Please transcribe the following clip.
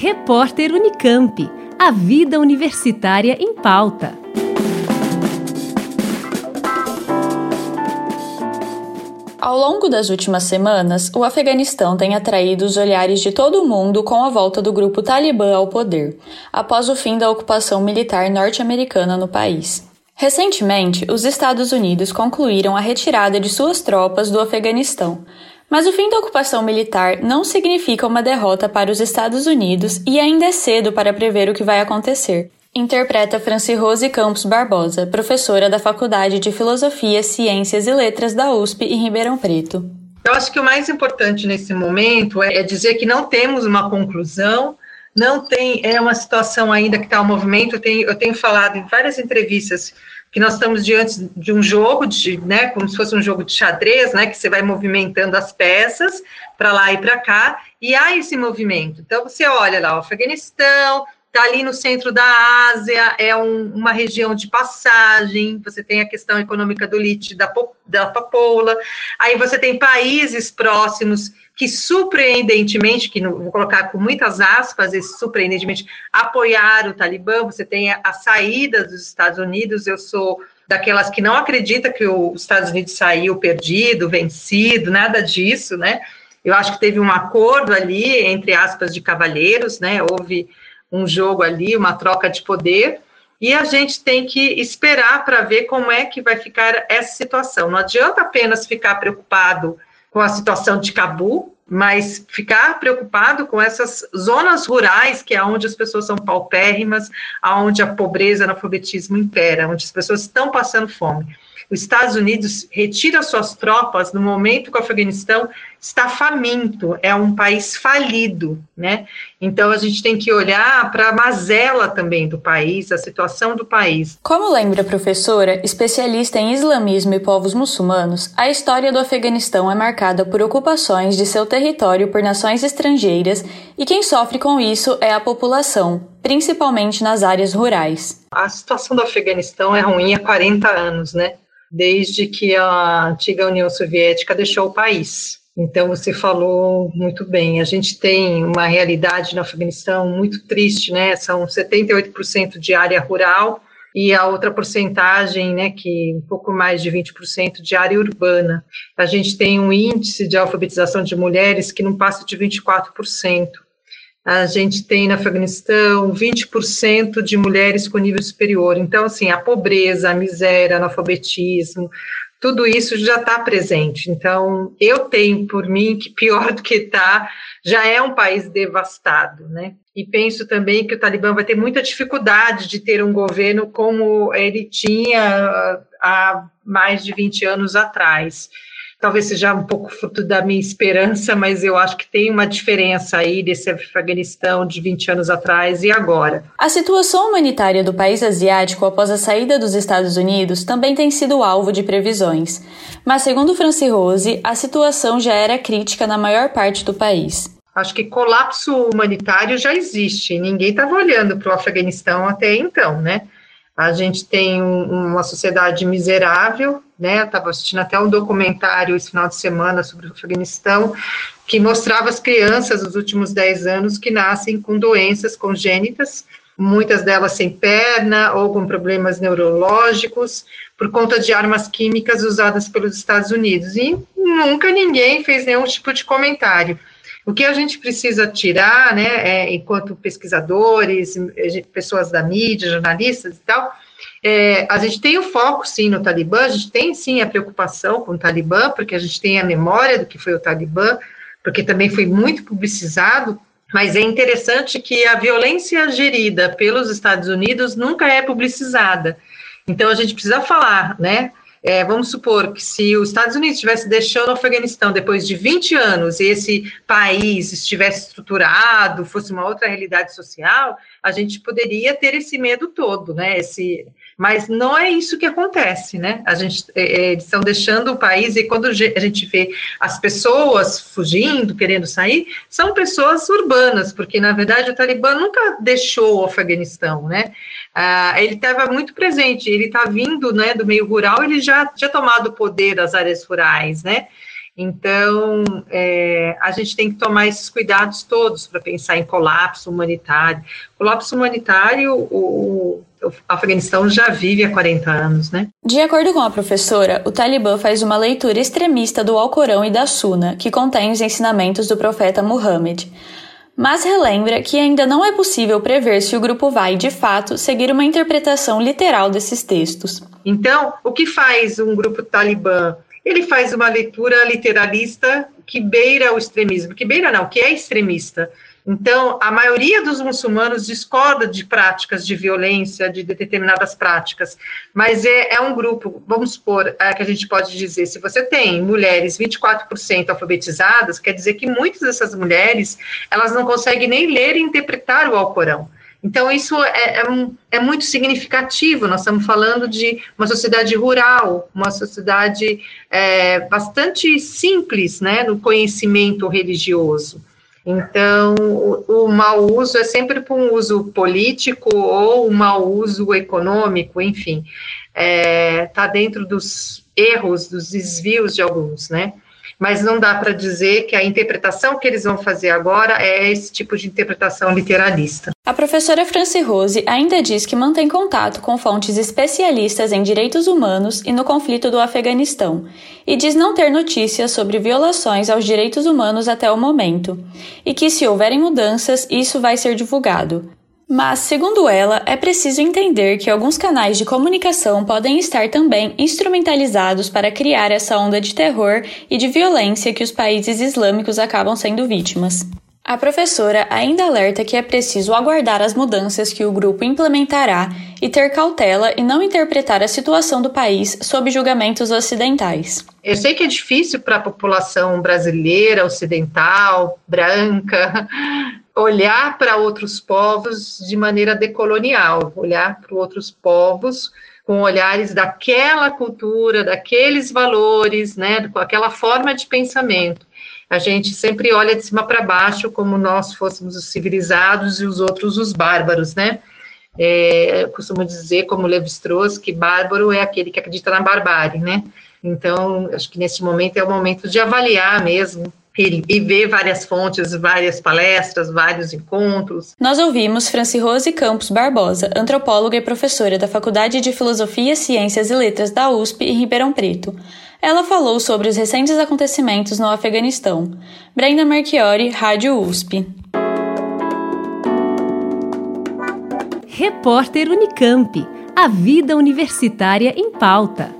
Repórter Unicamp. A vida universitária em pauta. Ao longo das últimas semanas, o Afeganistão tem atraído os olhares de todo o mundo com a volta do grupo Talibã ao poder, após o fim da ocupação militar norte-americana no país. Recentemente, os Estados Unidos concluíram a retirada de suas tropas do Afeganistão, mas o fim da ocupação militar não significa uma derrota para os Estados Unidos e ainda é cedo para prever o que vai acontecer. Interpreta Franci Rose Campos Barbosa, professora da Faculdade de Filosofia, Ciências e Letras da USP em Ribeirão Preto. Eu acho que o mais importante nesse momento é dizer que não temos uma conclusão, não tem, é uma situação ainda que está um movimento. Eu tenho, eu tenho falado em várias entrevistas que nós estamos diante de um jogo, de, né, como se fosse um jogo de xadrez, né, que você vai movimentando as peças para lá e para cá, e há esse movimento. Então, você olha lá, o Afeganistão, está ali no centro da Ásia, é um, uma região de passagem, você tem a questão econômica do lítio da, da papoula, aí você tem países próximos que surpreendentemente, que vou colocar com muitas aspas, esse surpreendentemente, apoiaram o Talibã, você tem a, a saída dos Estados Unidos, eu sou daquelas que não acredita que os Estados Unidos saiu perdido, vencido, nada disso, né? Eu acho que teve um acordo ali, entre aspas, de cavalheiros, né? Houve um jogo ali, uma troca de poder, e a gente tem que esperar para ver como é que vai ficar essa situação. Não adianta apenas ficar preocupado com a situação de Cabu, mas ficar preocupado com essas zonas rurais, que é onde as pessoas são paupérrimas, onde a pobreza e analfabetismo impera, onde as pessoas estão passando fome os Estados Unidos retira suas tropas no momento que o Afeganistão está faminto, é um país falido, né? Então a gente tem que olhar para a mazela também do país, a situação do país. Como lembra a professora, especialista em islamismo e povos muçulmanos, a história do Afeganistão é marcada por ocupações de seu território por nações estrangeiras e quem sofre com isso é a população, principalmente nas áreas rurais. A situação do Afeganistão é ruim há 40 anos, né? desde que a antiga União Soviética deixou o país. Então, você falou muito bem. A gente tem uma realidade no Afeganistão muito triste, né? São 78% de área rural e a outra porcentagem, né, que um pouco mais de 20% de área urbana. A gente tem um índice de alfabetização de mulheres que não passa de 24% a gente tem no Afeganistão 20% de mulheres com nível superior. Então, assim, a pobreza, a miséria, o analfabetismo, tudo isso já está presente. Então, eu tenho por mim que pior do que está, já é um país devastado, né? E penso também que o Talibã vai ter muita dificuldade de ter um governo como ele tinha há mais de 20 anos atrás talvez seja um pouco fruto da minha esperança, mas eu acho que tem uma diferença aí desse Afeganistão de 20 anos atrás e agora. A situação humanitária do país asiático após a saída dos Estados Unidos também tem sido alvo de previsões. Mas, segundo Franci Rose, a situação já era crítica na maior parte do país. Acho que colapso humanitário já existe. Ninguém estava olhando para o Afeganistão até então, né? A gente tem um, uma sociedade miserável, né? Estava assistindo até um documentário esse final de semana sobre o Afeganistão, que mostrava as crianças dos últimos 10 anos que nascem com doenças congênitas, muitas delas sem perna ou com problemas neurológicos, por conta de armas químicas usadas pelos Estados Unidos. E nunca ninguém fez nenhum tipo de comentário. O que a gente precisa tirar, né, é, enquanto pesquisadores, pessoas da mídia, jornalistas e tal, é, a gente tem o foco, sim, no Talibã, a gente tem, sim, a preocupação com o Talibã, porque a gente tem a memória do que foi o Talibã, porque também foi muito publicizado, mas é interessante que a violência gerida pelos Estados Unidos nunca é publicizada. Então, a gente precisa falar, né, é, vamos supor que se os Estados Unidos estivesse deixando o Afeganistão depois de 20 anos e esse país estivesse estruturado, fosse uma outra realidade social, a gente poderia ter esse medo todo, né? Esse, mas não é isso que acontece, né? A gente é, é, eles estão deixando o país e quando a gente vê as pessoas fugindo, querendo sair, são pessoas urbanas, porque na verdade o Talibã nunca deixou o Afeganistão, né? Ah, ele estava muito presente, ele está vindo, né, do meio rural, ele já tinha tomado o poder das áreas rurais, né? Então, é, a gente tem que tomar esses cuidados todos para pensar em colapso humanitário. Colapso humanitário, o, o Afeganistão já vive há 40 anos, né? De acordo com a professora, o Talibã faz uma leitura extremista do Alcorão e da Suna, que contém os ensinamentos do profeta Muhammad. Mas relembra que ainda não é possível prever se o grupo vai, de fato, seguir uma interpretação literal desses textos. Então, o que faz um grupo talibã ele faz uma leitura literalista que beira o extremismo, que beira não, que é extremista. Então, a maioria dos muçulmanos discorda de práticas de violência, de determinadas práticas, mas é, é um grupo, vamos supor, é, que a gente pode dizer, se você tem mulheres 24% alfabetizadas, quer dizer que muitas dessas mulheres, elas não conseguem nem ler e interpretar o Alcorão. Então, isso é, é, é, muito significativo. Nós estamos falando de uma sociedade rural, uma sociedade é, bastante simples né, no conhecimento religioso. Então, o, o mau uso é sempre para um uso político ou um mau uso econômico, enfim, está é, tá dentro dos erros, dos desvios de alguns, né? Mas não dá para dizer que a interpretação que eles vão fazer agora é esse tipo de interpretação literalista. A professora Franci Rose ainda diz que mantém contato com fontes especialistas em direitos humanos e no conflito do Afeganistão, e diz não ter notícias sobre violações aos direitos humanos até o momento, e que se houverem mudanças, isso vai ser divulgado. Mas, segundo ela, é preciso entender que alguns canais de comunicação podem estar também instrumentalizados para criar essa onda de terror e de violência que os países islâmicos acabam sendo vítimas. A professora ainda alerta que é preciso aguardar as mudanças que o grupo implementará e ter cautela e não interpretar a situação do país sob julgamentos ocidentais. Eu sei que é difícil para a população brasileira, ocidental, branca, olhar para outros povos de maneira decolonial, olhar para outros povos com olhares daquela cultura, daqueles valores, né, com aquela forma de pensamento. A gente sempre olha de cima para baixo como nós fôssemos os civilizados e os outros os bárbaros, né? É, eu costumo dizer, como Levi-Strauss, que bárbaro é aquele que acredita na barbárie, né? Então, acho que nesse momento é o momento de avaliar mesmo e ver várias fontes, várias palestras, vários encontros. Nós ouvimos Franci Rose Campos Barbosa, antropóloga e professora da Faculdade de Filosofia, Ciências e Letras da USP em Ribeirão Preto. Ela falou sobre os recentes acontecimentos no Afeganistão. Brenda Marchiori, Rádio USP. Repórter Unicamp. A vida universitária em pauta.